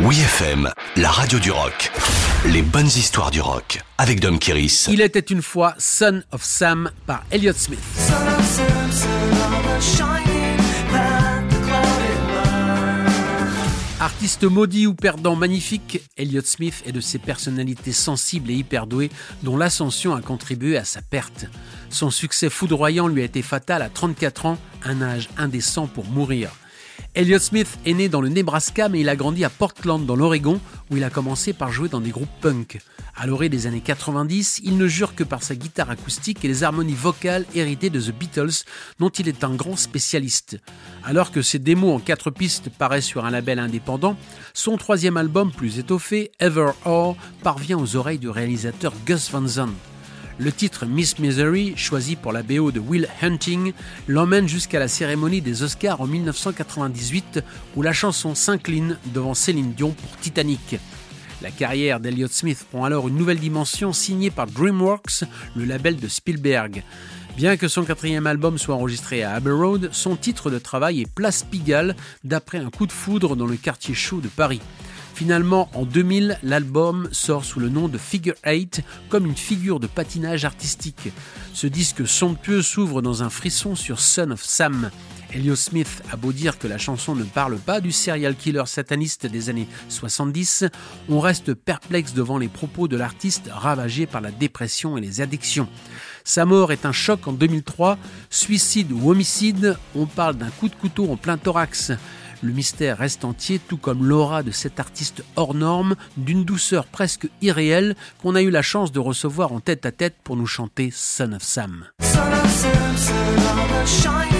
Oui FM, la radio du rock. Les bonnes histoires du rock avec Dom Kiris. Il était une fois Son of Sam par Elliott Smith. Artiste maudit ou perdant magnifique, Elliott Smith est de ces personnalités sensibles et hyper douées dont l'ascension a contribué à sa perte. Son succès foudroyant lui a été fatal à 34 ans, un âge indécent pour mourir. Elliott Smith est né dans le Nebraska, mais il a grandi à Portland, dans l'Oregon, où il a commencé par jouer dans des groupes punk. À l'orée des années 90, il ne jure que par sa guitare acoustique et les harmonies vocales héritées de The Beatles, dont il est un grand spécialiste. Alors que ses démos en quatre pistes paraissent sur un label indépendant, son troisième album, plus étoffé, Ever All, parvient aux oreilles du réalisateur Gus Van Sant. Le titre Miss Misery, choisi pour la BO de Will Hunting, l'emmène jusqu'à la cérémonie des Oscars en 1998 où la chanson s'incline devant Céline Dion pour Titanic. La carrière d'Elliott Smith prend alors une nouvelle dimension signée par DreamWorks, le label de Spielberg. Bien que son quatrième album soit enregistré à Abbey Road, son titre de travail est Place Pigalle, d'après un coup de foudre dans le quartier chaud de Paris. Finalement, en 2000, l'album sort sous le nom de Figure 8 comme une figure de patinage artistique. Ce disque somptueux s'ouvre dans un frisson sur Son of Sam. Elliot Smith a beau dire que la chanson ne parle pas du serial killer sataniste des années 70, on reste perplexe devant les propos de l'artiste ravagé par la dépression et les addictions. Sa mort est un choc en 2003, suicide ou homicide, on parle d'un coup de couteau en plein thorax. Le mystère reste entier, tout comme l'aura de cet artiste hors norme, d'une douceur presque irréelle, qu'on a eu la chance de recevoir en tête à tête pour nous chanter Son of Sam. Son of Sam